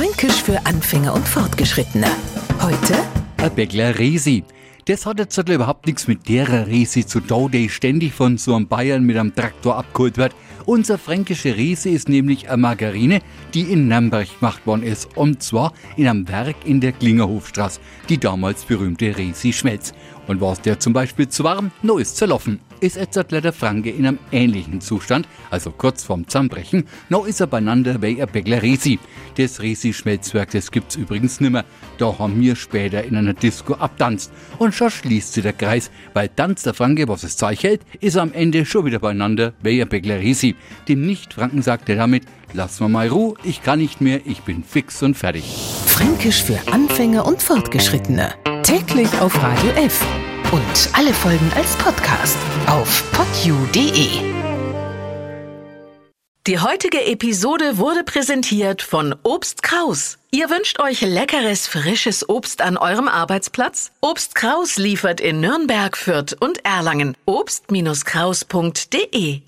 Fränkisch für Anfänger und Fortgeschrittene. Heute Ein Bäckler Resi. Das hat jetzt überhaupt nichts mit der Resi zu tun, die ständig von so einem Bayern mit einem Traktor abgeholt wird. Unser fränkische Resi ist nämlich eine Margarine, die in Nürnberg gemacht worden ist. Und zwar in einem Werk in der Klingerhofstraße, die damals berühmte Resi Schmelz. Und war es der zum Beispiel zu warm, no ist zerlaufen. Ist jetzt der Franke in einem ähnlichen Zustand, also kurz vorm Zusammenbrechen, no ist er beieinander wie ein Bäckler Resi. Das Resi-Schmelzwerk, das gibt's übrigens nimmer. Da haben wir später in einer Disco abtanzt. Und schon schließt sich der Kreis, weil tanzt der Franke, was es Zeug hält, ist am Ende schon wieder beieinander wie ein Bäckler Resi. Dem Nicht-Franken sagt er damit, lass mir mal Ruhe, ich kann nicht mehr, ich bin fix und fertig. Fränkisch für Anfänger und Fortgeschrittene. Täglich auf Radio F. Und alle Folgen als Podcast auf podyou.de. Die heutige Episode wurde präsentiert von Obst Kraus. Ihr wünscht euch leckeres, frisches Obst an eurem Arbeitsplatz? Obst Kraus liefert in Nürnberg, Fürth und Erlangen. Obst-Kraus.de